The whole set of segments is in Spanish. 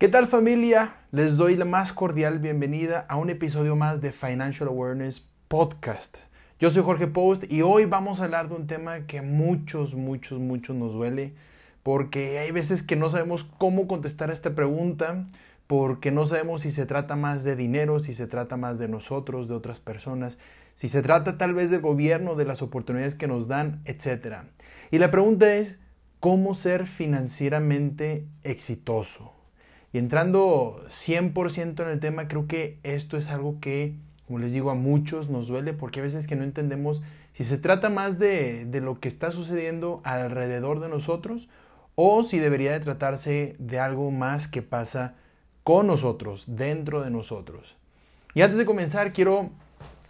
¿Qué tal familia? Les doy la más cordial bienvenida a un episodio más de Financial Awareness Podcast. Yo soy Jorge Post y hoy vamos a hablar de un tema que muchos, muchos, muchos nos duele porque hay veces que no sabemos cómo contestar a esta pregunta, porque no sabemos si se trata más de dinero, si se trata más de nosotros, de otras personas, si se trata tal vez del gobierno, de las oportunidades que nos dan, etc. Y la pregunta es, ¿cómo ser financieramente exitoso? Y entrando 100% en el tema, creo que esto es algo que, como les digo, a muchos nos duele porque a veces que no entendemos si se trata más de, de lo que está sucediendo alrededor de nosotros o si debería de tratarse de algo más que pasa con nosotros, dentro de nosotros. Y antes de comenzar, quiero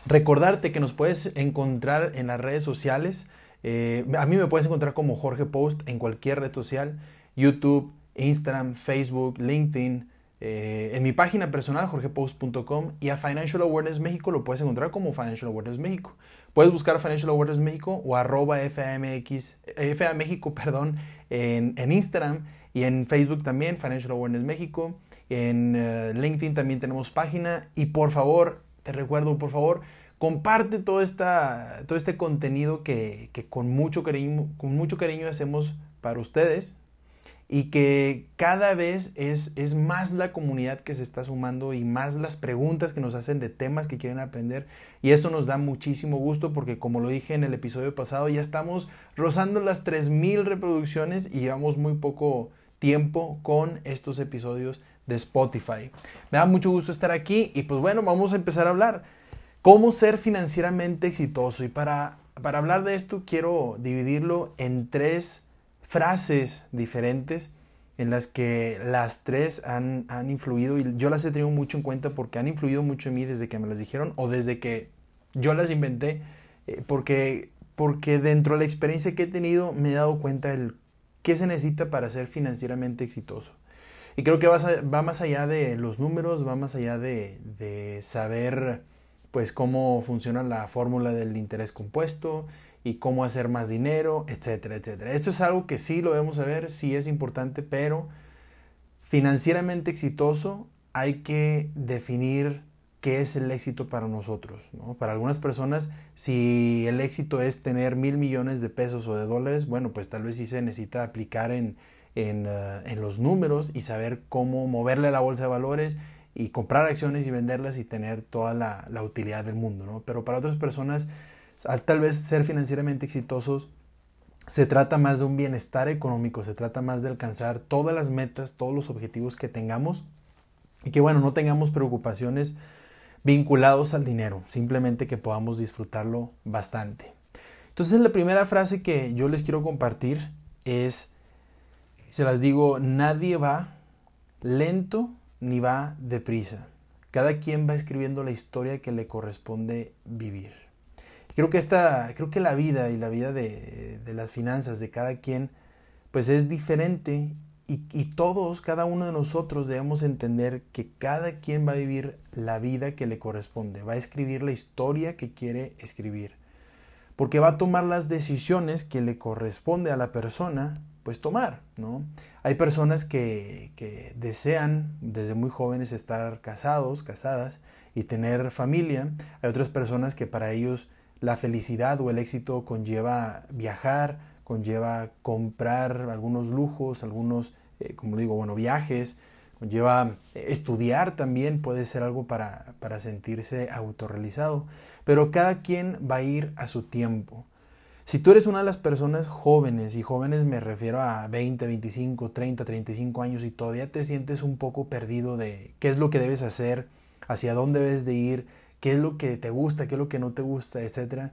recordarte que nos puedes encontrar en las redes sociales. Eh, a mí me puedes encontrar como Jorge Post en cualquier red social, YouTube, Instagram, Facebook, LinkedIn, eh, en mi página personal, jorgepost.com, y a Financial Awareness México lo puedes encontrar como Financial Awareness México. Puedes buscar Financial Awareness México o arroba FAMX, FA México perdón, en, Instagram y en Facebook también, Financial Awareness México. En uh, LinkedIn también tenemos página. Y por favor, te recuerdo, por favor, comparte todo, esta, todo este contenido que, que con, mucho cariño, con mucho cariño hacemos para ustedes y que cada vez es, es, más la comunidad que se está sumando y más las preguntas que nos hacen de temas que quieren aprender y eso nos da muchísimo gusto porque como lo dije en el episodio pasado ya estamos rozando las 3000 reproducciones y llevamos muy poco tiempo con estos episodios de Spotify. Me da mucho gusto estar aquí y pues bueno, vamos a empezar a hablar cómo ser financieramente exitoso y para, para hablar de esto quiero dividirlo en tres frases diferentes en las que las tres han, han, influido y yo las he tenido mucho en cuenta porque han influido mucho en mí desde que me las dijeron o desde que yo las inventé eh, porque, porque dentro de la experiencia que he tenido me he dado cuenta del qué se necesita para ser financieramente exitoso. Y creo que va, va más allá de los números, va más allá de, de saber pues cómo funciona la fórmula del interés compuesto, y cómo hacer más dinero, etcétera, etcétera. Esto es algo que sí lo debemos saber, sí es importante, pero financieramente exitoso hay que definir qué es el éxito para nosotros. ¿no? Para algunas personas, si el éxito es tener mil millones de pesos o de dólares, bueno, pues tal vez sí se necesita aplicar en, en, uh, en los números y saber cómo moverle la bolsa de valores y comprar acciones y venderlas y tener toda la, la utilidad del mundo. ¿no? Pero para otras personas, tal vez ser financieramente exitosos, se trata más de un bienestar económico, se trata más de alcanzar todas las metas, todos los objetivos que tengamos y que bueno, no tengamos preocupaciones vinculados al dinero, simplemente que podamos disfrutarlo bastante. Entonces la primera frase que yo les quiero compartir es, se las digo, nadie va lento ni va deprisa. Cada quien va escribiendo la historia que le corresponde vivir. Creo que esta, creo que la vida y la vida de, de las finanzas de cada quien, pues es diferente y, y, todos, cada uno de nosotros debemos entender que cada quien va a vivir la vida que le corresponde, va a escribir la historia que quiere escribir, porque va a tomar las decisiones que le corresponde a la persona, pues tomar, ¿no? Hay personas que, que desean desde muy jóvenes estar casados, casadas y tener familia, hay otras personas que para ellos la felicidad o el éxito conlleva viajar, conlleva comprar algunos lujos, algunos, eh, como digo, bueno, viajes, conlleva estudiar también, puede ser algo para, para sentirse autorrealizado, pero cada quien va a ir a su tiempo. Si tú eres una de las personas jóvenes, y jóvenes me refiero a 20, 25, 30, 35 años y todavía te sientes un poco perdido de qué es lo que debes hacer, hacia dónde debes de ir, qué es lo que te gusta, qué es lo que no te gusta, etcétera.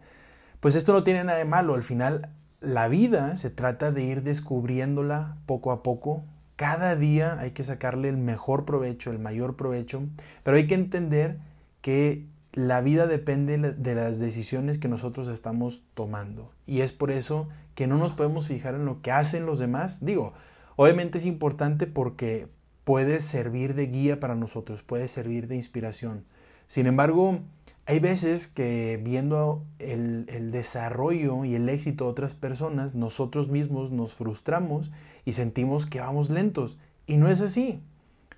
Pues esto no tiene nada de malo, al final la vida se trata de ir descubriéndola poco a poco. Cada día hay que sacarle el mejor provecho, el mayor provecho, pero hay que entender que la vida depende de las decisiones que nosotros estamos tomando. Y es por eso que no nos podemos fijar en lo que hacen los demás. Digo, obviamente es importante porque puede servir de guía para nosotros, puede servir de inspiración. Sin embargo, hay veces que viendo el, desarrollo y el éxito de otras personas, nosotros mismos nos frustramos y sentimos que vamos lentos. Y no es así.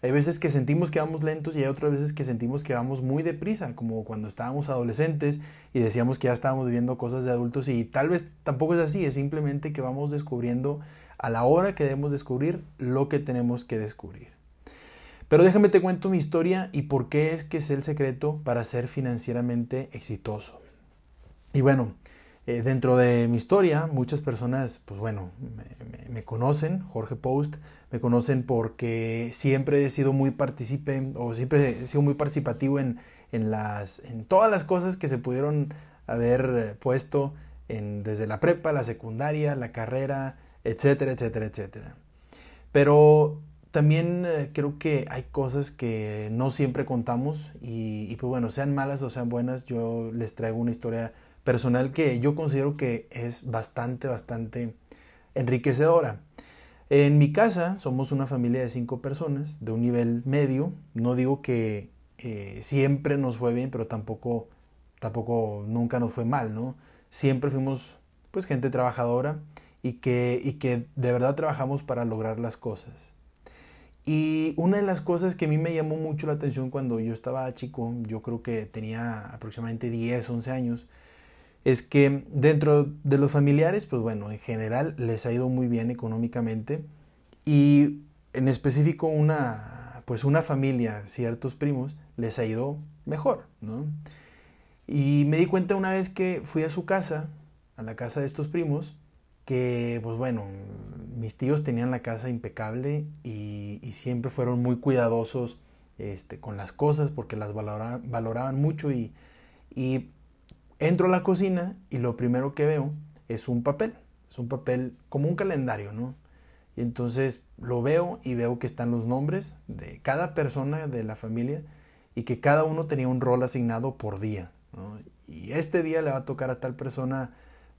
Hay veces que sentimos que vamos lentos y hay otras veces que sentimos que vamos muy deprisa, como cuando estábamos adolescentes y decíamos que ya estábamos viviendo cosas de adultos y tal vez tampoco es así, es simplemente que vamos descubriendo a la hora que debemos descubrir lo que tenemos que descubrir. Pero déjame te cuento mi historia y por qué es que es el secreto para ser financieramente exitoso. Y bueno, eh, dentro de mi historia, muchas personas, pues bueno, me, conocen, Jorge Post, me conocen porque siempre he sido muy partícipe o siempre he sido muy participativo en, las, en todas las cosas que se pudieron haber puesto en, desde la prepa, la secundaria, la carrera, etcétera, etcétera, etcétera. Pero también eh, creo que hay cosas que no siempre contamos y, pues bueno, sean malas o sean buenas, yo les traigo una historia personal que yo considero que es bastante, bastante enriquecedora. En mi casa somos una familia de cinco personas, de un nivel medio. No digo que eh, siempre nos fue bien, pero tampoco, tampoco nunca nos fue mal, ¿no? Siempre fuimos pues gente trabajadora y que, y que de verdad trabajamos para lograr las cosas. Y una de las cosas que a mí me llamó mucho la atención cuando yo estaba chico, yo creo que tenía aproximadamente 10, 11 años, es que dentro de los familiares, pues bueno, en general les ha ido muy bien económicamente y en específico una, pues una familia, ciertos primos, les ha ido mejor, ¿no? Y me di cuenta una vez que fui a su casa, a la casa de estos primos, que pues bueno, mis tíos tenían la casa impecable y, siempre fueron muy cuidadosos este, con las cosas porque las valoraban mucho y, y Entro a la cocina y lo primero que veo es un papel. Es un papel como un calendario, ¿no? Y entonces lo veo y veo que están los nombres de cada persona de la familia y que cada uno tenía un rol asignado por día. ¿no? Y este día le va a tocar a tal persona,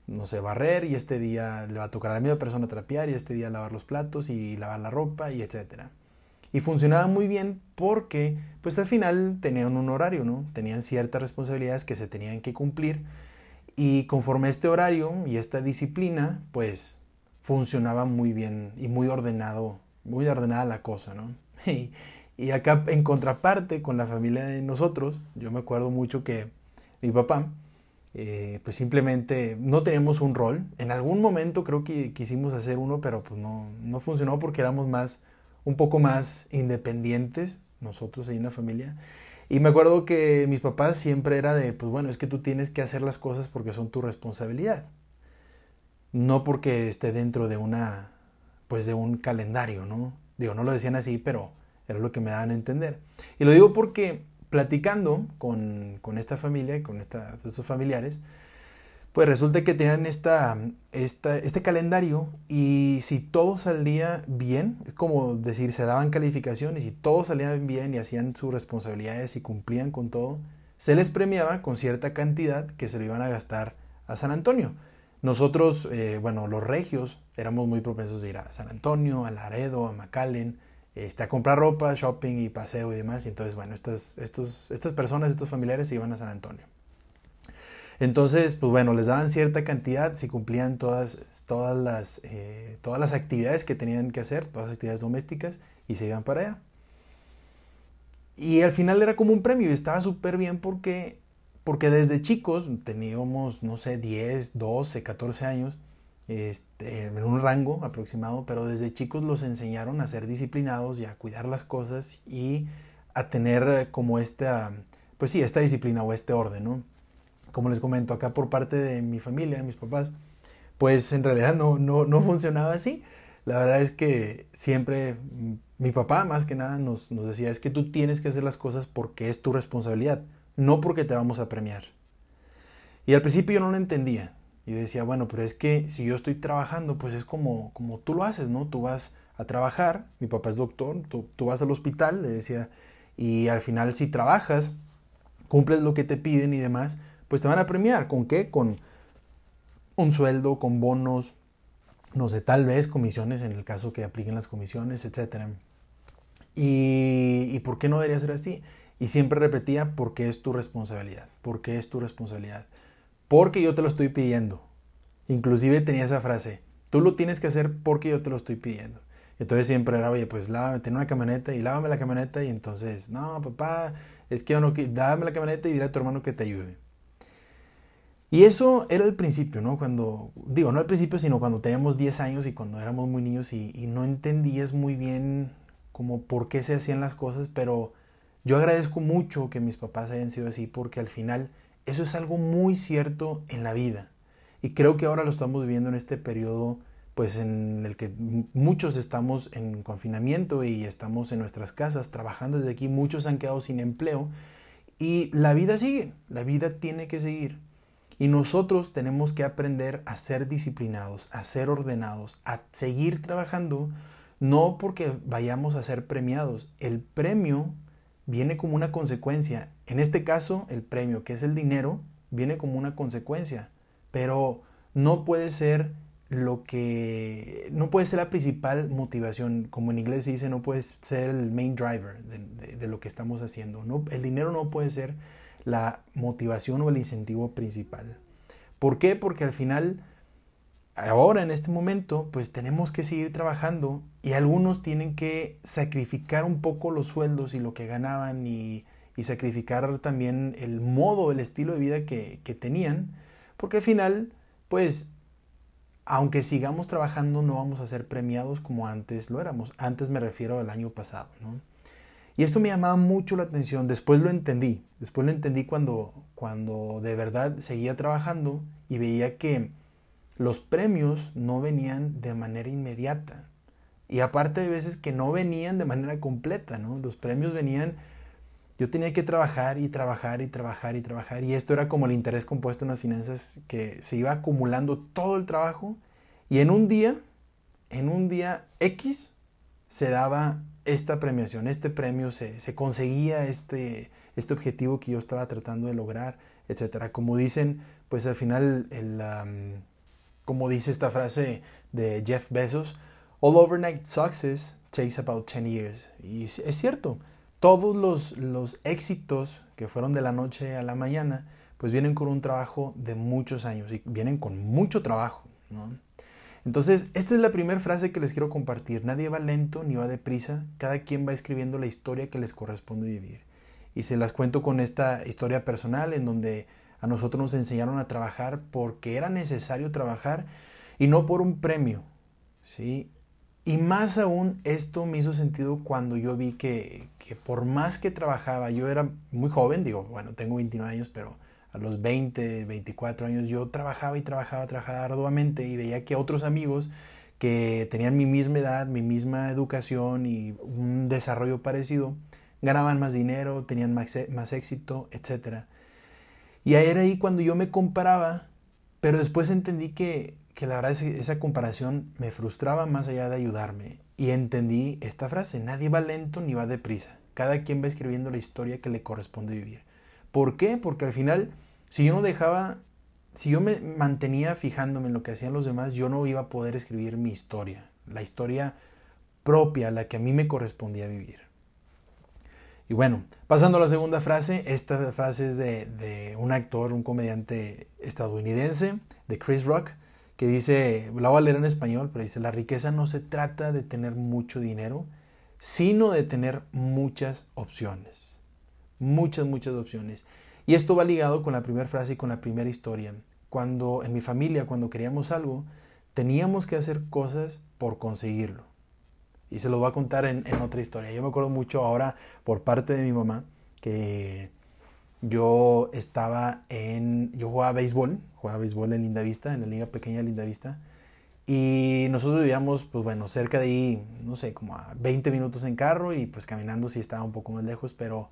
no sé, barrer, y este día le va a tocar a la misma persona trapear, y este día lavar los platos y lavar la ropa, y etcétera. Y funcionaba muy bien porque, pues al final tenían un horario, ¿no? Tenían ciertas responsabilidades que se tenían que cumplir. Y conforme a este horario y esta disciplina, pues funcionaba muy bien y muy ordenado, muy ordenada la cosa, ¿no? Y, acá en contraparte con la familia de nosotros, yo me acuerdo mucho que mi papá, eh, pues simplemente no teníamos un rol. En algún momento creo que quisimos hacer uno, pero pues no, no funcionó porque éramos más un poco más independientes, nosotros ahí en la familia. Y me acuerdo que mis papás siempre era de, pues bueno, es que tú tienes que hacer las cosas porque son tu responsabilidad. No porque esté dentro de una, pues de un calendario, ¿no? Digo, no lo decían así, pero era lo que me daban a entender. Y lo digo porque platicando con, con esta familia, con esta, estos familiares, pues resulta que tenían esta, este calendario y si todo salía bien, es como decir, se daban calificaciones y todo salía bien y hacían sus responsabilidades y cumplían con todo, se les premiaba con cierta cantidad que se lo iban a gastar a San Antonio. Nosotros, eh, bueno, los regios, éramos muy propensos de ir a San Antonio, a Laredo, a McAllen, este, a comprar ropa, shopping y paseo y demás. Y entonces, bueno, estas, estos, estas personas, estos familiares se iban a San Antonio. Entonces, pues bueno, les daban cierta cantidad si cumplían todas, todas, las, eh, todas las actividades que tenían que hacer, todas las actividades domésticas, y se iban para allá. Y al final era como un premio y estaba súper bien porque, porque desde chicos, teníamos, no sé, 10, 12, 14 años, este, en un rango aproximado, pero desde chicos los enseñaron a ser disciplinados y a cuidar las cosas y a tener como esta, pues sí, esta disciplina o este orden, ¿no? como les comento, acá por parte de mi familia, de mis papás, pues en realidad no, no, no funcionaba así. La verdad es que siempre mi papá más que nada nos, nos decía, es que tú tienes que hacer las cosas porque es tu responsabilidad, no porque te vamos a premiar. Y al principio yo no lo entendía. Yo decía, bueno, pero es que si yo estoy trabajando, pues es como, como tú lo haces, ¿no? Tú vas a trabajar, mi papá es doctor, tú, vas al hospital, le decía, y al final si trabajas, cumples lo que te piden y demás, pues te van a premiar. ¿Con qué? Con un sueldo, con bonos, no sé, tal vez comisiones en el caso que apliquen las comisiones, etc. Y, y por qué no debería ser así? Y siempre repetía, porque es tu responsabilidad, porque es tu responsabilidad, porque yo te lo estoy pidiendo. Inclusive tenía esa frase, tú lo tienes que hacer porque yo te lo estoy pidiendo. Entonces siempre era, oye, pues lávame, ten una camioneta y lávame la camioneta y entonces, no, papá, es que yo no, dame la camioneta y dile a tu hermano que te ayude. Y eso era el principio, ¿no? Cuando, digo, no al principio, sino cuando teníamos 10 años y cuando éramos muy niños y, y no entendías muy bien como por qué se hacían las cosas, pero yo agradezco mucho que mis papás hayan sido así porque al final eso es algo muy cierto en la vida. Y creo que ahora lo estamos viviendo en este periodo pues en el que muchos estamos en confinamiento y estamos en nuestras casas trabajando desde aquí, muchos han quedado sin empleo y la vida sigue, la vida tiene que seguir. Y nosotros tenemos que aprender a ser disciplinados, a ser ordenados, a seguir trabajando, no porque vayamos a ser premiados. El premio viene como una consecuencia. En este caso, el premio, que es el dinero, viene como una consecuencia, pero no puede ser lo que no puede ser la principal motivación, como en inglés se dice, no puede ser el main driver de, lo que estamos haciendo. No, el dinero no puede ser la motivación o el incentivo principal. ¿Por qué? Porque al final, ahora en este momento, pues tenemos que seguir trabajando y algunos tienen que sacrificar un poco los sueldos y lo que ganaban y, sacrificar también el modo, el estilo de vida que, que tenían, porque al final, pues aunque sigamos trabajando, no vamos a ser premiados como antes lo éramos. Antes me refiero al año pasado, ¿no? Y esto me llamaba mucho la atención. Después lo entendí. Después lo entendí cuando, cuando de verdad seguía trabajando y veía que los premios no venían de manera inmediata. Y aparte de veces que no venían de manera completa, ¿no? Los premios venían yo tenía que trabajar y trabajar y trabajar y trabajar. Y esto era como el interés compuesto en las finanzas que se iba acumulando todo el trabajo. Y en un día, en un día X, se daba esta premiación, este premio, se, conseguía este, este objetivo que yo estaba tratando de lograr, etc. Como dicen, pues al final, el, como dice esta frase de Jeff Bezos, All overnight success takes about 10 years. Y es cierto, todos los, éxitos que fueron de la noche a la mañana, pues vienen con un trabajo de muchos años y vienen con mucho trabajo. Entonces, esta es la primera frase que les quiero compartir. Nadie va lento ni va deprisa, cada quien va escribiendo la historia que les corresponde vivir. Y se las cuento con esta historia personal en donde a nosotros nos enseñaron a trabajar porque era necesario trabajar y no por un premio. ¿sí? Y más aún esto me hizo sentido cuando yo vi que, por más que trabajaba, yo era muy joven, digo, bueno, tengo 29 años, pero a los 20, 24 años yo trabajaba y trabajaba, trabajaba arduamente y veía que otros amigos que tenían mi misma edad, mi misma educación y un desarrollo parecido, ganaban más dinero, tenían más, más éxito, etc. Y era ahí cuando yo me comparaba, pero después entendí que que la verdad esa comparación me frustraba más allá de ayudarme. Y entendí esta frase, nadie va lento ni va deprisa. Cada quien va escribiendo la historia que le corresponde vivir. ¿Por qué? Porque al final, si yo no dejaba, si yo me mantenía fijándome en lo que hacían los demás, yo no iba a poder escribir mi historia, la historia propia, la que a mí me correspondía vivir. Y bueno, pasando a la segunda frase, esta frase es de, un actor, un comediante estadounidense, de Chris Rock, que dice, la voy a leer en español, pero dice, la riqueza no se trata de tener mucho dinero, sino de tener muchas opciones. Muchas, muchas opciones. Y esto va ligado con la primera frase y con la primera historia. Cuando en mi familia, cuando queríamos algo, teníamos que hacer cosas por conseguirlo. Y se lo voy a contar en, en otra historia. Yo me acuerdo mucho ahora por parte de mi mamá que yo estaba en, yo jugaba béisbol, jugaba béisbol en Lindavista, en la liga pequeña de Lindavista, y nosotros vivíamos, pues bueno, cerca de ahí, no sé, como a 20 minutos en carro y pues caminando sí estaba un poco más lejos, pero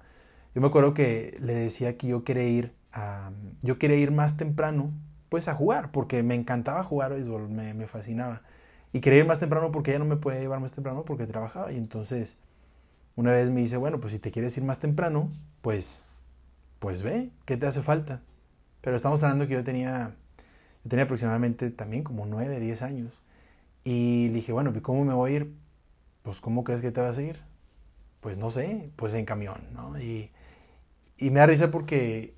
yo me acuerdo que le decía que yo quería ir a, yo quería ir más temprano, pues a jugar, porque me encantaba jugar béisbol, me, me fascinaba. Y quería ir más temprano porque ella no me podía llevar más temprano porque trabajaba. Y entonces, una vez me dice, bueno, pues si te quieres ir más temprano, pues pues ve, ¿qué te hace falta? Pero estamos hablando que yo tenía, yo tenía aproximadamente también como 9, 10 años. Y le dije, bueno, ¿cómo me voy a ir? Pues, ¿cómo crees que te vas a ir? Pues no sé, pues en camión, ¿no? Y, y me da risa porque,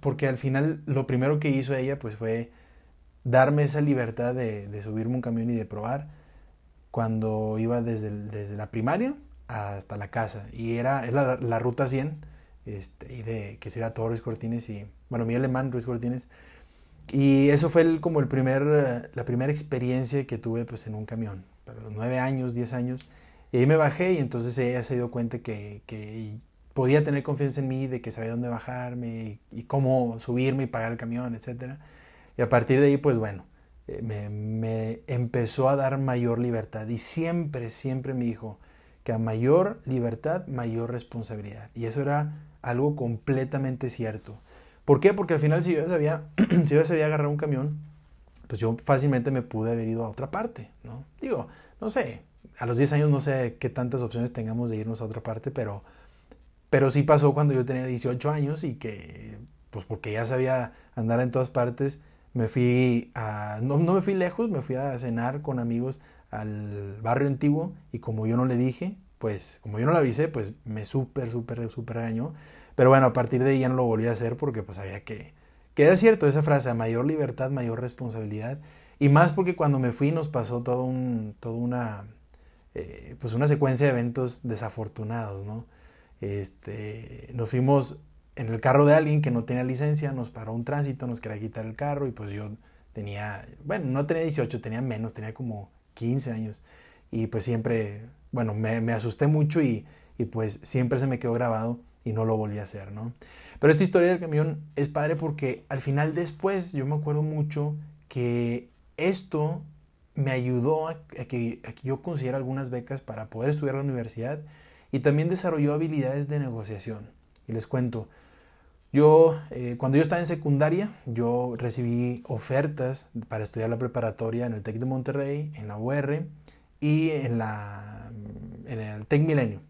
porque al final lo primero que hizo ella pues fue darme esa libertad de, de subirme un camión y de probar. cuando iba desde, desde la primaria hasta la casa. Y era, era la, ruta 100, este, y de, que se iba todo Ruiz Cortines y, bueno, mi alemán Ruiz Cortines. Y eso fue el, como el primer, la primera experiencia que tuve pues en un camión, para los 9 años, 10 años. Y ahí me bajé y entonces ella se dio cuenta que, que podía tener confianza en mí, de que sabía dónde bajarme y, cómo subirme y pagar el camión, etc. Y a partir de ahí, pues bueno, eh, me, me, empezó a dar mayor libertad. Y siempre, siempre me dijo que a mayor libertad, mayor responsabilidad. Y eso era algo completamente cierto. ¿Por qué? Porque al final si yo sabía, si yo sabía agarrar un camión, pues yo fácilmente me pude haber ido a otra parte, ¿no? Digo, no sé, a los 10 años no sé qué tantas opciones tengamos de irnos a otra parte, pero, pero sí pasó cuando yo tenía 18 años y que, pues porque ya sabía andar en todas partes, me fui a, no, no me fui lejos, me fui a cenar con amigos al barrio antiguo y como yo no le dije, pues como yo no le avisé, pues me súper, súper, súper regañó. Pero bueno, a partir de ahí ya no lo volví a hacer porque pues sabía que, que cierto esa frase, mayor libertad, mayor responsabilidad. Y más porque cuando me fui nos pasó todo un, toda una, eh, pues una secuencia de eventos desafortunados, ¿no? Este, nos fuimos en el carro de alguien que no tenía licencia, nos paró un tránsito, nos quería quitar el carro y pues yo tenía, bueno, no tenía 18, tenía menos, tenía como 15 años. Y pues siempre, bueno, me, me asusté mucho y, y, pues siempre se me quedó grabado y no lo volví a hacer, ¿no? Pero esta historia del camión es padre porque al final después yo me acuerdo mucho que esto me ayudó a, que, a que yo consiguiera algunas becas para poder estudiar en la universidad y también desarrolló habilidades de negociación. Les cuento, yo, eh, cuando yo estaba en secundaria, yo recibí ofertas para estudiar la preparatoria en el TEC de Monterrey, en la UR y en, la, en el TEC Milenio.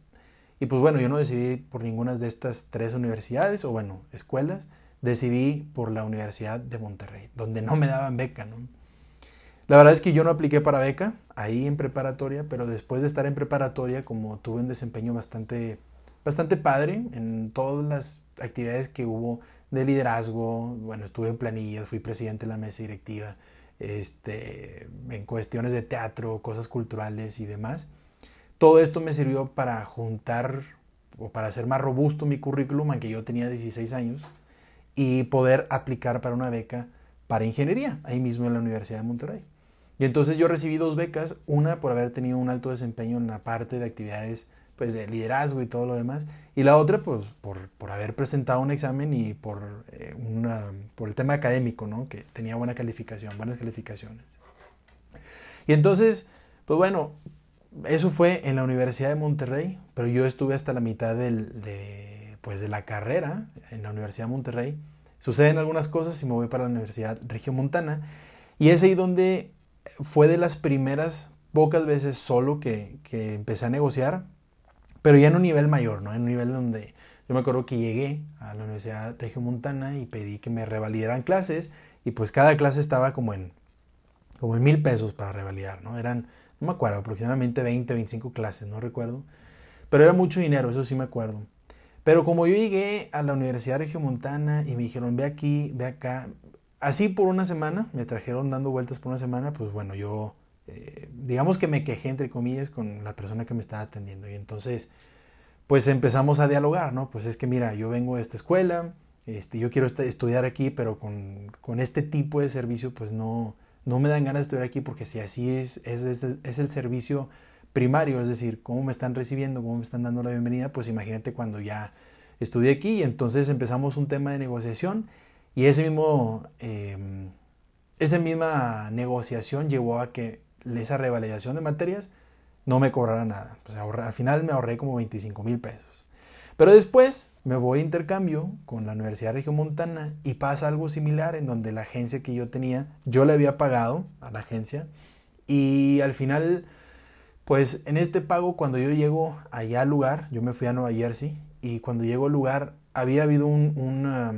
Y pues bueno, yo no decidí por ninguna de estas tres universidades, o bueno, escuelas, decidí por la Universidad de Monterrey, donde no me daban beca. La verdad es que yo no apliqué para beca ahí en preparatoria, pero después de estar en preparatoria, como tuve un desempeño bastante bastante padre en todas las actividades que hubo de liderazgo. Bueno, estuve en planillas, fui presidente de la mesa directiva, este, en cuestiones de teatro, cosas culturales y demás. Todo esto me sirvió para juntar o para hacer más robusto mi currículum, aunque yo tenía 16 años, y poder aplicar para una beca para ingeniería, ahí mismo en la Universidad de Monterrey. Y entonces yo recibí dos becas, una por haber tenido un alto desempeño en la parte de actividades pues de liderazgo y todo lo demás. Y la otra, pues por, por haber presentado un examen y por, eh, una, por el tema académico, ¿no? Que tenía buena calificación, buenas calificaciones. Y entonces, pues bueno, eso fue en la Universidad de Monterrey, pero yo estuve hasta la mitad del, de, pues de la carrera en la Universidad de Monterrey. Suceden algunas cosas y me voy para la Universidad Regiomontana. Y es ahí donde fue de las primeras pocas veces solo que, que empecé a negociar pero ya en un nivel mayor, ¿no? En un nivel donde yo me acuerdo que llegué a la Universidad Regiomontana y pedí que me revalidaran clases y pues cada clase estaba como en, como en mil pesos para revalidar, ¿no? Eran, no me acuerdo, aproximadamente 20, 25 clases, no recuerdo. Pero era mucho dinero, eso sí me acuerdo. Pero como yo llegué a la Universidad Regiomontana y me dijeron, ve aquí, ve acá, así por una semana, me trajeron dando vueltas por una semana, pues bueno, yo eh, digamos que me quejé entre comillas con la persona que me estaba atendiendo y entonces pues empezamos a dialogar, ¿no? Pues es que mira, yo vengo de esta escuela, este, yo quiero estudiar aquí, pero con, con, este tipo de servicio pues no, no me dan ganas de estudiar aquí porque si así es, es, es, el, servicio primario, es decir, cómo me están recibiendo, cómo me están dando la bienvenida, pues imagínate cuando ya estudié aquí y entonces empezamos un tema de negociación y ese mismo, eh, esa misma negociación llevó a que esa revalidación de materias, no me cobrara nada. Pues al final me ahorré como 25 mil pesos. Pero después me voy a intercambio con la Universidad Regiomontana y pasa algo similar en donde la agencia que yo tenía, yo le había pagado a la agencia y al final, pues en este pago cuando yo llego allá al lugar, yo me fui a Nueva Jersey y cuando llego al lugar había habido una,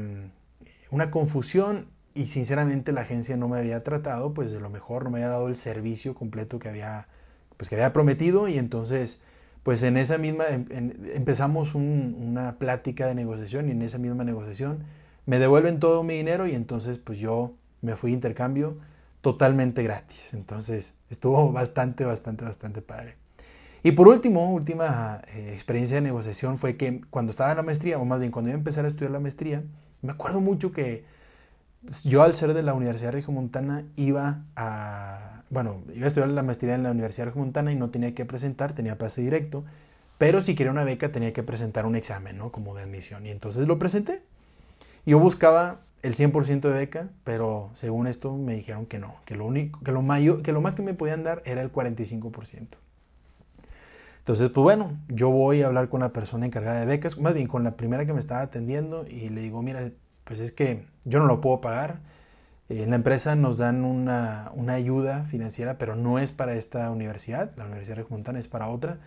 una confusión y sinceramente la agencia no me había tratado, pues de lo mejor no me había dado el servicio completo que había, pues que había prometido y entonces pues en esa misma em, empezamos una plática de negociación y en esa misma negociación me devuelven todo mi dinero y entonces pues yo me fui a intercambio, totalmente gratis. Entonces estuvo bastante, bastante, bastante padre. Y por último, última eh, experiencia de negociación fue que cuando estaba en la maestría, o más bien cuando iba a empezar a estudiar la maestría, me acuerdo mucho que yo al ser de la Universidad Montana iba a, bueno, iba a estudiar la maestría en la Universidad Montana y no tenía que presentar, tenía pase directo, pero si quería una beca tenía que presentar un examen, ¿no? Como de admisión. Y entonces lo presenté. Yo buscaba el 100% de beca, pero según esto me dijeron que no, que lo único, que lo mayor, que lo más que me podían dar era el 45%. Entonces, pues bueno, yo voy a hablar con la persona encargada de becas, más bien con la primera que me estaba atendiendo y le digo, mira, pues es que yo no lo puedo pagar. En la empresa nos dan una, ayuda financiera, pero no es para esta universidad, la Universidad de Montana es para otra.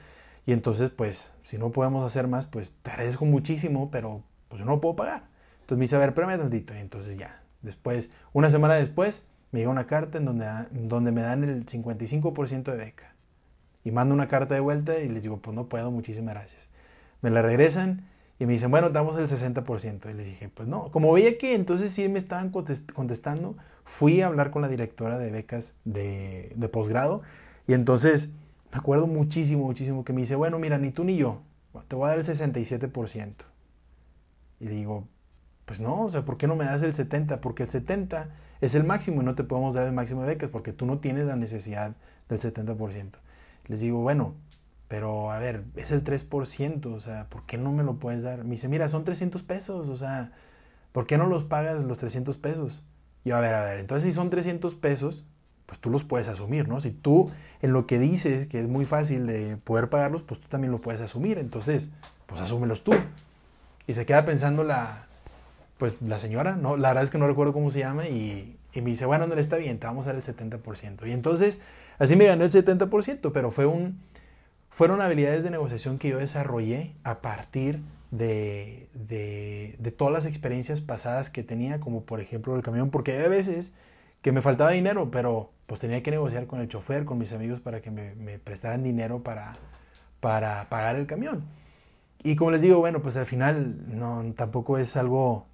Y entonces, pues, si no podemos hacer más, pues te agradezco muchísimo, pero pues yo no lo puedo pagar. Entonces me dice, a ver, espérame tantito. Y entonces ya, después, una semana después, me llega una carta en donde, donde me dan el 55% de beca. Y mando una carta de vuelta y les digo, pues no puedo, muchísimas gracias. Me la regresan y me dicen, bueno, damos el 60%. Y les dije, pues no. Como veía que entonces sí me estaban contestando, fui a hablar con la directora de becas de, de posgrado. Y entonces me acuerdo muchísimo, muchísimo que me dice, bueno, mira, ni tú ni yo, te voy a dar el 67%. Y digo, pues no, o sea, ¿por qué no me das el 70? Porque el 70 es el máximo y no te podemos dar el máximo de becas porque tú no tienes la necesidad del 70%. Les digo, bueno, pero a ver, es el 3%, o sea, ¿por qué no me lo puedes dar? Me dice, mira, son 300 pesos, o sea, ¿por qué no los pagas los 300 pesos? Yo, a ver, a ver, entonces si son 300 pesos, pues tú los puedes asumir, ¿no? Si tú en lo que dices que es muy fácil de poder pagarlos, pues tú también lo puedes asumir, entonces, pues asúmelos tú. Y se queda pensando la, pues la señora, no, la verdad es que no recuerdo cómo se llama, y, y me dice, bueno, no le está bien, te vamos a dar el 70%. Y entonces, así me ganó el 70%, pero fue un, fueron habilidades de negociación que yo desarrollé a partir de, de, todas las experiencias pasadas que tenía, como por ejemplo el camión, porque hay veces que me faltaba dinero, pero pues tenía que negociar con el chofer, con mis amigos para que me, me prestaran dinero para, para pagar el camión. Y como les digo, bueno, pues al final no, tampoco es algo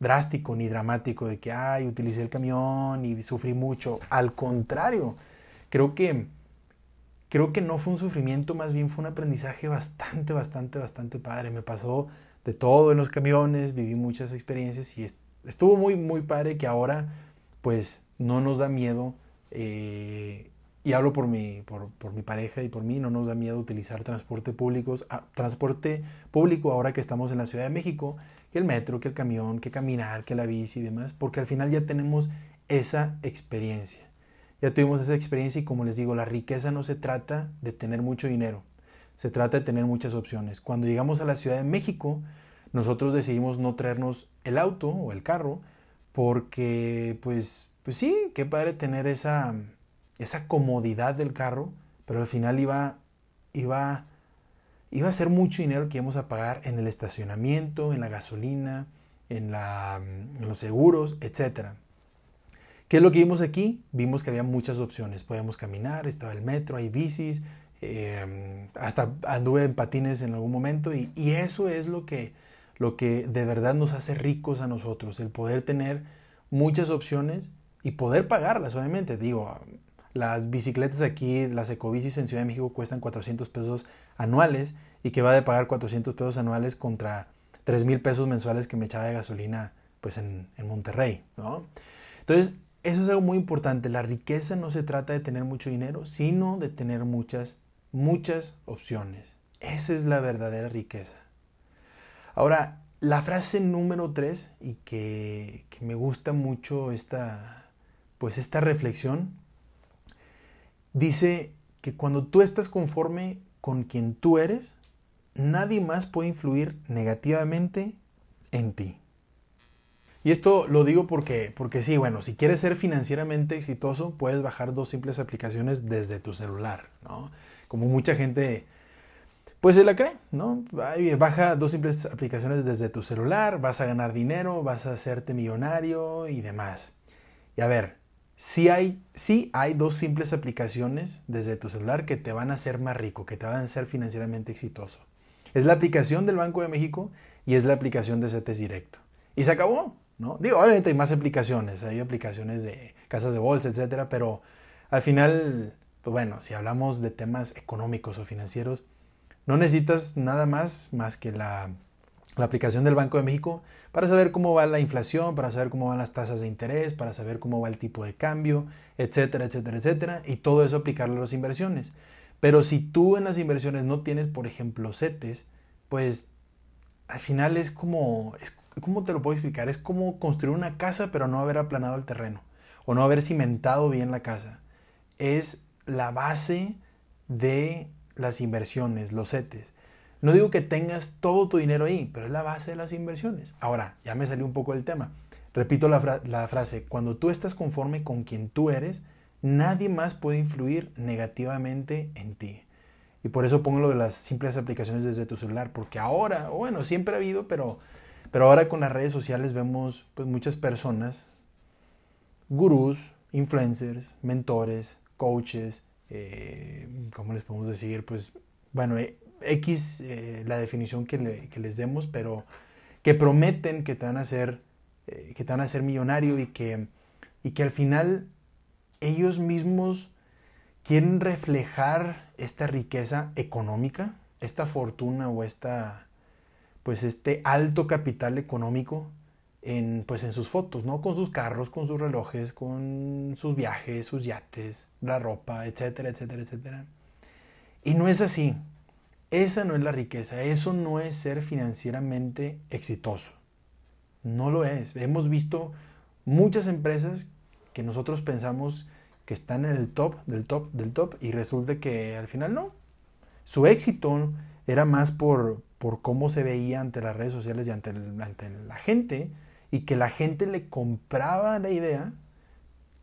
drástico ni dramático de que, ay, utilicé el camión y sufrí mucho. Al contrario, creo que, creo que no fue un sufrimiento, más bien fue un aprendizaje bastante, bastante, bastante padre. Me pasó de todo en los camiones, viví muchas experiencias y estuvo muy, muy padre que ahora, pues, no nos da miedo. Eh, y hablo por mi, por, por, mi pareja y por mí, no nos da miedo utilizar transporte, públicos, ah, transporte público ahora que estamos en la Ciudad de México que el metro, que el camión, que caminar, que la bici y demás, porque al final ya tenemos esa experiencia. Ya tuvimos esa experiencia y como les digo, la riqueza no se trata de tener mucho dinero, se trata de tener muchas opciones. Cuando llegamos a la Ciudad de México, nosotros decidimos no traernos el auto o el carro porque pues, pues sí, qué padre tener esa, esa comodidad del carro, pero al final iba, iba iba a ser mucho dinero que íbamos a pagar en el estacionamiento, en la gasolina, en, la, los seguros, etc. ¿Qué es lo que vimos aquí? Vimos que había muchas opciones. Podíamos caminar, estaba el metro, hay bicis, em, hasta anduve en patines en algún momento y, eso es lo que, lo que de verdad nos hace ricos a nosotros, el poder tener muchas opciones y poder pagarlas, obviamente. Digo, las bicicletas aquí, las ecobicis en Ciudad de México cuestan 400 pesos anuales y que va de pagar 400 pesos anuales contra 3 mil pesos mensuales que me echaba de gasolina pues en, en Monterrey, ¿no? Entonces, eso es algo muy importante. La riqueza no se trata de tener mucho dinero, sino de tener muchas, muchas opciones. Esa es la verdadera riqueza. Ahora, la frase número 3, y que, que, me gusta mucho esta, pues esta reflexión, dice que cuando tú estás conforme con quien tú eres, nadie más puede influir negativamente en ti. Y esto lo digo porque, porque sí, bueno, si quieres ser financieramente exitoso, puedes bajar dos simples aplicaciones desde tu celular, ¿no? Como mucha gente, pues se la cree, ¿no? Baja dos simples aplicaciones desde tu celular, vas a ganar dinero, vas a hacerte millonario y demás. Y a ver, Sí hay, sí hay dos simples aplicaciones desde tu celular que te van a hacer más rico, que te van a hacer financieramente exitoso. Es la aplicación del Banco de México y es la aplicación de CETES Directo. Y se acabó. ¿No? Digo, obviamente hay más aplicaciones, hay aplicaciones de casas de bolsa, etcétera, pero al final, pues bueno, si hablamos de temas económicos o financieros, no necesitas nada más más que la, aplicación del Banco de México para saber cómo va la inflación, para saber cómo van las tasas de interés, para saber cómo va el tipo de cambio, etcétera, etcétera, etcétera, y todo eso aplicarlo a las inversiones. Pero si tú en las inversiones no tienes, por ejemplo, CETES, pues al final es como, ¿cómo te lo puedo explicar? Es como construir una casa pero no haber aplanado el terreno o no haber cimentado bien la casa. Es la base de las inversiones, los CETES. No digo que tengas todo tu dinero ahí, pero es la base de las inversiones. Ahora, ya me salió un poco del tema. Repito la, la frase, cuando tú estás conforme con quien tú eres, nadie más puede influir negativamente en ti. Y por eso pongo lo de las simples aplicaciones desde tu celular, porque ahora, bueno, siempre ha habido, pero, pero ahora con las redes sociales vemos pues, muchas personas, gurús, influencers, mentores, coaches, eh, ¿cómo les podemos decir? Pues, bueno, eh, X, eh, la definición que, les demos, pero que prometen que te van a hacer, que te van a hacer millonario y que, y que al final ellos mismos quieren reflejar esta riqueza económica, esta fortuna o esta, pues este alto capital económico en, pues en sus fotos, ¿no? Con sus carros, con sus relojes, con sus viajes, sus yates, la ropa, etcétera, etcétera, etcétera. Y no es así. Esa no es la riqueza, eso no es ser financieramente exitoso. No lo es. Hemos visto muchas empresas que nosotros pensamos que están en el top, del top, del top, y resulta que al final no. Su éxito era más por, por cómo se veía ante las redes sociales y ante, la gente, y que la gente le compraba la idea,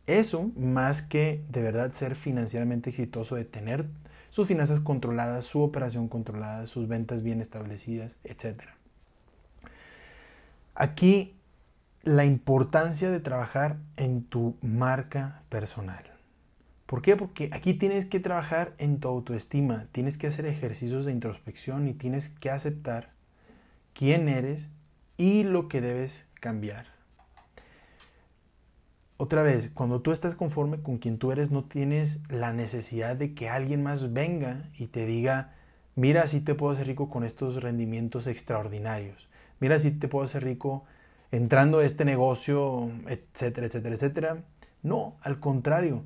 eso más que de verdad ser financieramente exitoso, de tener sus finanzas controladas, su operación controlada, sus ventas bien establecidas, etc. Aquí la importancia de trabajar en tu marca personal. ¿Por qué? Porque aquí tienes que trabajar en tu autoestima, tienes que hacer ejercicios de introspección y tienes que aceptar quién eres y lo que debes cambiar. Otra vez, cuando tú estás conforme con quien tú eres, no tienes la necesidad de que alguien más venga y te diga, mira, así te puedo hacer rico con estos rendimientos extraordinarios. Mira, así te puedo hacer rico entrando a este negocio, etcétera, etcétera, etcétera. No, al contrario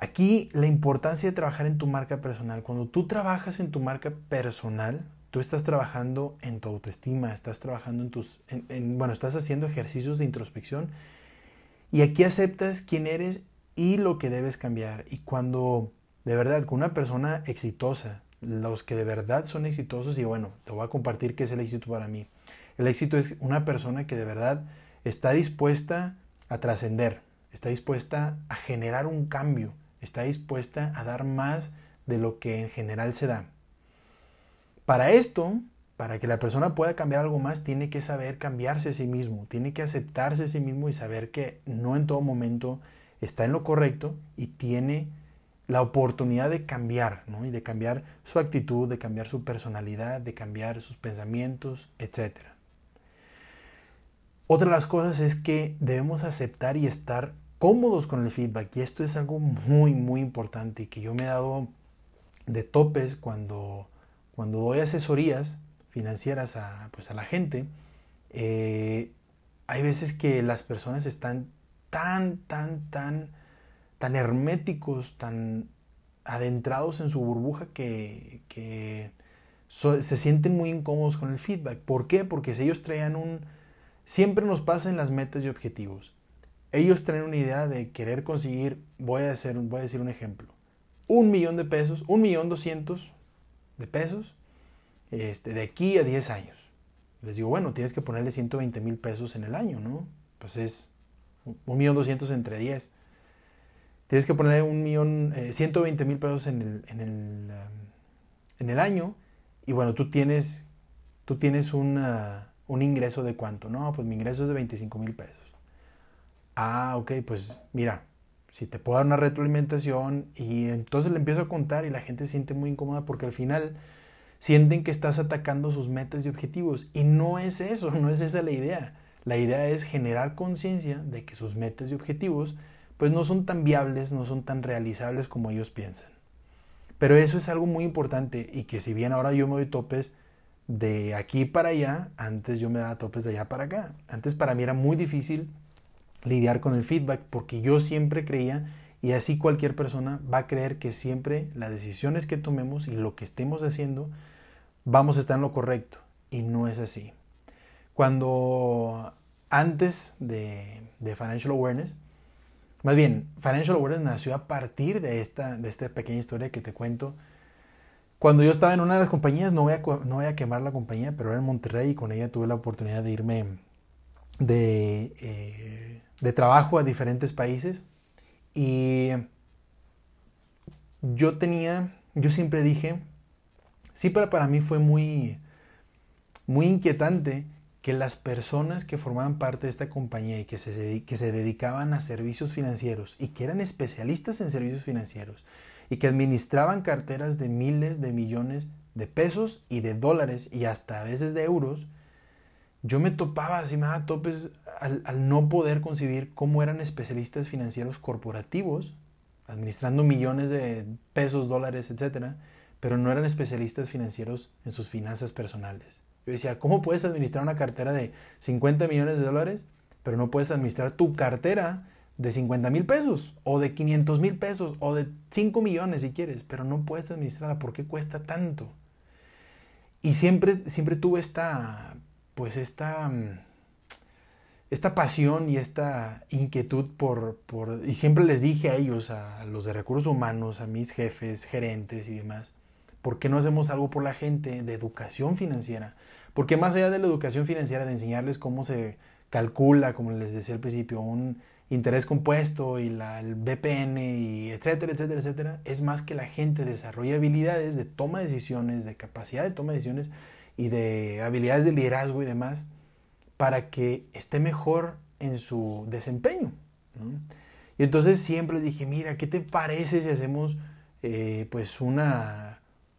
Aquí la importancia de trabajar en tu marca personal. Cuando tú trabajas en tu marca personal, tú estás trabajando en tu autoestima, estás trabajando en tus, bueno, estás haciendo ejercicios de introspección y aquí aceptas quién eres y lo que debes cambiar. Y cuando de verdad con una persona exitosa, los que de verdad son exitosos, y bueno, te voy a compartir qué es el éxito para mí. El éxito es una persona que de verdad está dispuesta a trascender, está dispuesta a generar un cambio, está dispuesta a dar más de lo que en general se da. Para esto, para que la persona pueda cambiar algo más, tiene que saber cambiarse a sí mismo, tiene que aceptarse a sí mismo y saber que no en todo momento está en lo correcto y tiene la oportunidad de cambiar, ¿no? Y de cambiar su actitud, de cambiar su personalidad, de cambiar sus pensamientos, etc. Otra de las cosas es que debemos aceptar y estar cómodos con el feedback. Y esto es algo muy, muy importante y que yo me he dado de topes cuando, cuando doy asesorías financieras a, pues a la gente. Eh, hay veces que las personas están tan, tan, tan, tan herméticos, tan adentrados en su burbuja que, se sienten muy incómodos con el feedback. ¿Por qué? Porque si ellos traían un... Siempre nos pasa en las metas y objetivos ellos tienen una idea de querer conseguir, voy a, voy a decir un ejemplo, un millón de pesos, un millón doscientos de pesos este, de aquí a 10 años. Les digo, bueno, tienes que ponerle 120 mil pesos en el año, ¿no? Pues es un millón doscientos entre 10. Tienes que ponerle un millón, 120 eh, mil pesos en el, en, el, en el año y bueno, tú tienes, tú tienes un ingreso de cuánto, ¿no? Pues mi ingreso es de 25 mil pesos ah, ok, pues mira, si te puedo dar una retroalimentación y entonces le empiezo a contar y la gente se siente muy incómoda porque al final sienten que estás atacando sus metas y objetivos y no es eso, no es esa la idea. La idea es generar conciencia de que sus metas y objetivos pues no son tan viables, no son tan realizables como ellos piensan. Pero eso es algo muy importante y que si bien ahora yo me doy topes de aquí para allá, antes yo me daba topes de allá para acá. Antes para mí era muy difícil lidiar con el feedback porque yo siempre creía y así cualquier persona va a creer que siempre las decisiones que tomemos y lo que estemos haciendo vamos a estar en lo correcto y no es así. Cuando antes de, de Financial Awareness, más bien, Financial Awareness nació a partir de esta, de esta pequeña historia que te cuento. Cuando yo estaba en una de las compañías, no voy, a, no voy a quemar la compañía, pero era en Monterrey y con ella tuve la oportunidad de irme de, eh, de trabajo a diferentes países. Y yo tenía, yo siempre dije, sí, pero para mí fue muy, muy inquietante que las personas que formaban parte de esta compañía y que se, que se dedicaban a servicios financieros y que eran especialistas en servicios financieros y que administraban carteras de miles de millones de pesos y de dólares y hasta a veces de euros, yo me topaba así, me daba topes al, no poder concebir cómo eran especialistas financieros corporativos, administrando millones de pesos, dólares, etcétera, pero no eran especialistas financieros en sus finanzas personales. Yo decía, ¿cómo puedes administrar una cartera de 50 millones de dólares, pero no puedes administrar tu cartera de 50 mil pesos, o de 500 mil pesos, o de 5 millones si quieres, pero no puedes administrarla? ¿Por qué cuesta tanto? Y siempre, siempre tuve esta, pues esta, mm, esta pasión y esta inquietud por, por, y siempre les dije a ellos, a los de recursos humanos, a mis jefes, gerentes y demás, ¿por qué no hacemos algo por la gente de educación financiera? Porque más allá de la educación financiera, de enseñarles cómo se calcula, como les decía al principio, un interés compuesto y la, el BPN y etcétera, etcétera, etcétera, es más que la gente desarrolle habilidades de toma de decisiones, de capacidad de toma de decisiones y de habilidades de liderazgo y demás para que esté mejor en su desempeño. Y entonces siempre dije, mira, ¿qué te parece si hacemos eh, pues una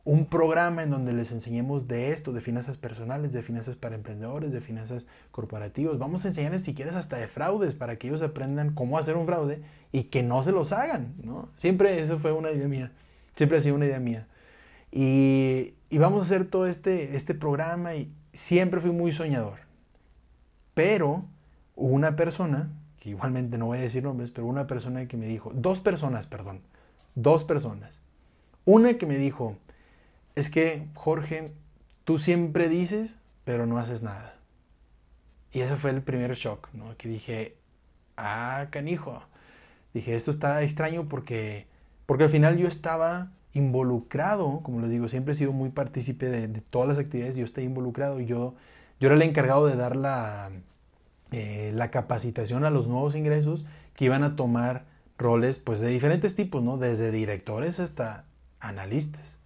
un programa en donde les enseñemos de esto, de finanzas personales, de finanzas para emprendedores, de finanzas corporativas. Vamos a enseñarles si quieres hasta de fraudes para que ellos aprendan cómo hacer un fraude y que no se los hagan, ¿no? Siempre eso fue una idea mía, siempre ha sido una idea mía. Y, y vamos a hacer todo este, este programa y siempre fui muy soñador. Pero una persona, que igualmente no voy a decir nombres, pero una persona que me dijo, dos personas, perdón, dos personas. Una que me dijo, es que, Jorge, tú siempre dices, pero no haces nada. Y ese fue el primer shock, ¿no? Que dije, ah, canijo. Dije, esto está extraño porque, porque al final yo estaba involucrado, como les digo, siempre he sido muy partícipe de, todas las actividades, yo estoy involucrado y yo, yo era el encargado de dar la, eh, la capacitación a los nuevos ingresos que iban a tomar roles pues de diferentes tipos, ¿no? Desde directores hasta analistas.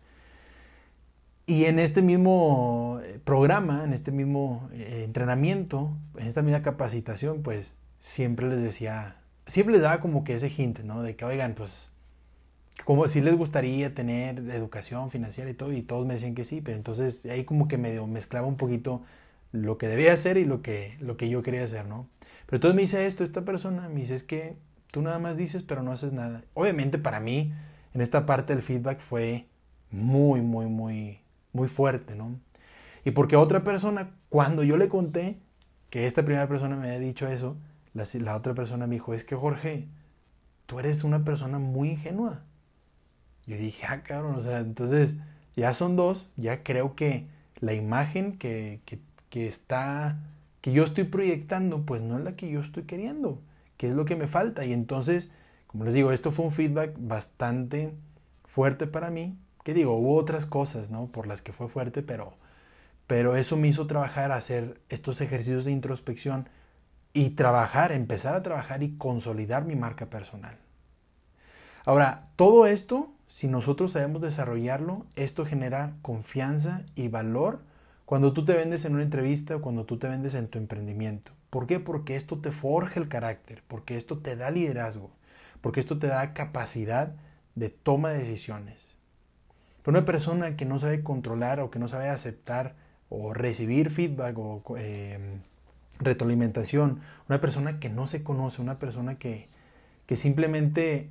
Y en este mismo eh, programa, en este mismo eh, entrenamiento, en esta misma capacitación, pues siempre les decía, siempre les daba como que ese hint, ¿no? De que, oigan, pues, como si les gustaría tener educación financiera y todo, y todos me decían que sí, pero entonces ahí como que medio mezclaba un poquito lo que debía hacer y lo que, lo que yo quería hacer, ¿no? Pero entonces me dice esto, esta persona, me dice, es que tú nada más dices, pero no haces nada. Obviamente para mí, en esta parte del feedback fue muy, muy, muy muy fuerte, ¿no? Y porque otra persona, cuando yo le conté que esta primera persona me había dicho eso, la, otra persona me dijo, es que Jorge, tú eres una persona muy ingenua. Yo dije, ah, cabrón, o sea, entonces ya son dos, ya creo que la imagen que, que, que está, que yo estoy proyectando, pues no es la que yo estoy queriendo, que es lo que me falta. Y entonces, como les digo, esto fue un feedback bastante fuerte para mí, que digo, hubo otras cosas, ¿no? Por las que fue fuerte, pero, pero eso me hizo trabajar, hacer estos ejercicios de introspección y trabajar, empezar a trabajar y consolidar mi marca personal. Ahora, todo esto, si nosotros sabemos desarrollarlo, esto genera confianza y valor cuando tú te vendes en una entrevista o cuando tú te vendes en tu emprendimiento. ¿Por qué? Porque esto te forja el carácter, porque esto te da liderazgo, porque esto te da capacidad de toma de decisiones. Pero una persona que no sabe controlar o que no sabe aceptar o recibir feedback o eh, retroalimentación, una persona que no se conoce, una persona que, que simplemente,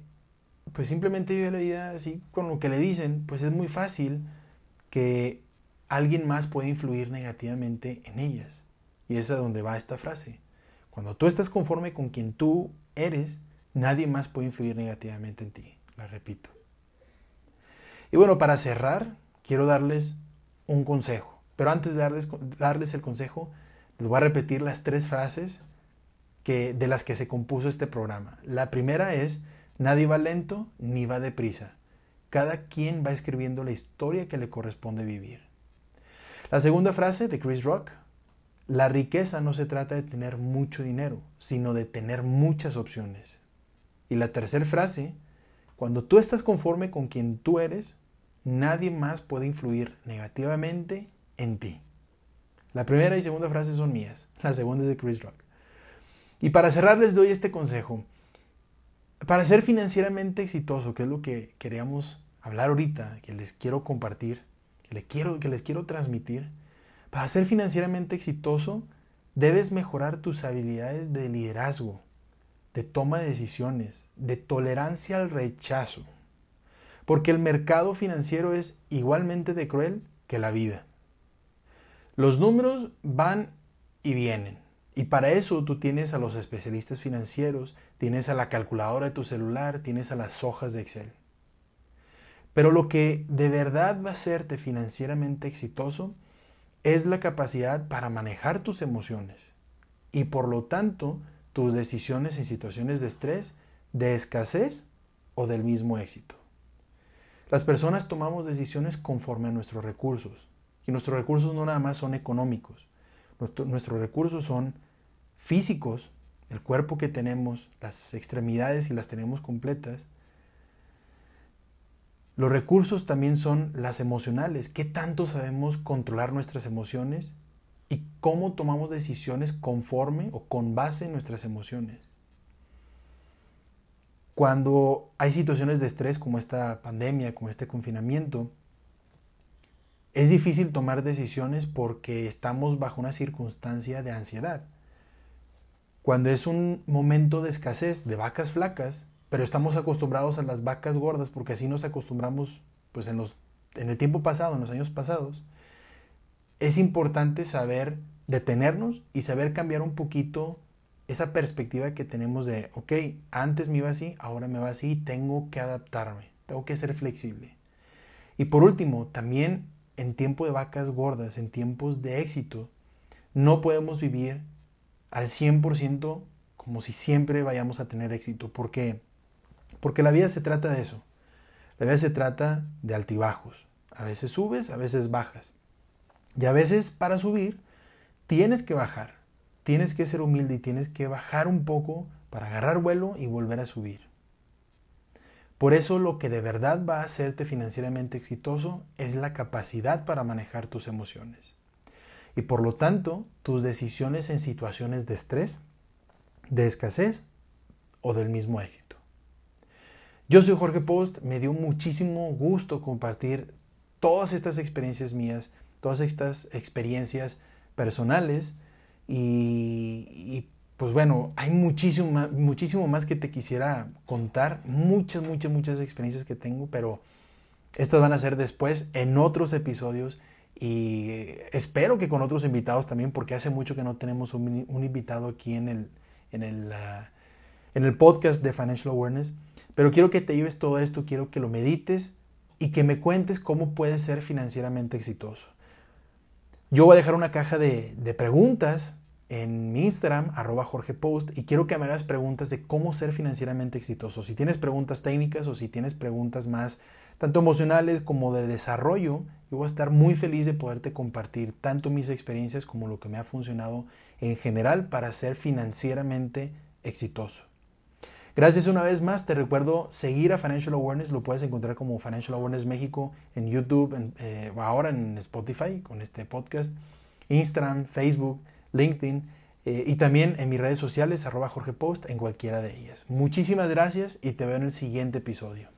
pues simplemente vive la vida así con lo que le dicen, pues es muy fácil que alguien más pueda influir negativamente en ellas. Y es a donde va esta frase. Cuando tú estás conforme con quien tú eres, nadie más puede influir negativamente en ti. La repito. Y bueno, para cerrar, quiero darles un consejo. Pero antes de darles, darles el consejo, les voy a repetir las tres frases que, de las que se compuso este programa. La primera es, nadie va lento ni va deprisa. Cada quien va escribiendo la historia que le corresponde vivir. La segunda frase de Chris Rock, la riqueza no se trata de tener mucho dinero, sino de tener muchas opciones. Y la tercera frase, cuando tú estás conforme con quien tú eres, nadie más puede influir negativamente en ti. La primera y segunda frase son mías, la segunda es de Chris Rock. Y para cerrar les doy este consejo. Para ser financieramente exitoso, que es lo que queríamos hablar ahorita, que les quiero compartir, les quiero, que les quiero transmitir, para ser financieramente exitoso debes mejorar tus habilidades de liderazgo, de toma de decisiones, de tolerancia al rechazo. Porque el mercado financiero es igualmente de cruel que la vida. Los números van y vienen. Y para eso tú tienes a los especialistas financieros, tienes a la calculadora de tu celular, tienes a las hojas de Excel. Pero lo que de verdad va a hacerte financieramente exitoso es la capacidad para manejar tus emociones y por lo tanto tus decisiones en situaciones de estrés, de escasez o del mismo éxito. Las personas tomamos decisiones conforme a nuestros recursos y nuestros recursos no nada más son económicos, nuestros recursos son físicos, el cuerpo que tenemos, las extremidades y las tenemos completas. Los recursos también son las emocionales, qué tanto sabemos controlar nuestras emociones y cómo tomamos decisiones conforme o con base en nuestras emociones. Cuando hay situaciones de estrés como esta pandemia, como este confinamiento, es difícil tomar decisiones porque estamos bajo una circunstancia de ansiedad. Cuando es un momento de escasez de vacas flacas, pero estamos acostumbrados a las vacas gordas porque así nos acostumbramos pues en, los, en el tiempo pasado, en los años pasados, es importante saber detenernos y saber cambiar un poquito esa perspectiva que tenemos de, ok, antes me iba así, ahora me va así, tengo que adaptarme, tengo que ser flexible. Y por último, también en tiempo de vacas gordas, en tiempos de éxito, no podemos vivir al 100% como si siempre vayamos a tener éxito. ¿Por qué? Porque la vida se trata de eso. La vida se trata de altibajos. A veces subes, a veces bajas. Y a veces para subir tienes que bajar. Tienes que ser humilde y tienes que bajar un poco para agarrar vuelo y volver a subir. Por eso lo que de verdad va a hacerte financieramente exitoso es la capacidad para manejar tus emociones. Y por lo tanto, tus decisiones en situaciones de estrés, de escasez o del mismo éxito. Yo soy Jorge Post, me dio muchísimo gusto compartir todas estas experiencias mías, todas estas experiencias personales y, pues bueno, hay muchísimo, muchísimo más que te quisiera contar, muchas, muchas, muchas experiencias que tengo, pero estas van a ser después en otros episodios y espero que con otros invitados también, porque hace mucho que no tenemos un, invitado aquí en el, en, el, ah, en el podcast de Financial Awareness, pero quiero que te lleves todo esto, quiero que lo medites y que me cuentes cómo puedes ser financieramente exitoso. Yo voy a dejar una caja de, preguntas en mi Instagram, arroba Jorge Post, y quiero que me hagas preguntas de cómo ser financieramente exitoso. Si tienes preguntas técnicas o si tienes preguntas más tanto emocionales como de desarrollo, yo voy a estar muy feliz de poderte compartir tanto mis experiencias como lo que me ha funcionado en general para ser financieramente exitoso. Gracias una vez más, te recuerdo seguir a Financial Awareness, lo puedes encontrar como Financial Awareness México en YouTube, en, eh, ahora en Spotify con este podcast, Instagram, Facebook. LinkedIn eh, y también en mis redes sociales, arroba Jorge Post, en cualquiera de ellas. Muchísimas gracias y te veo en el siguiente episodio.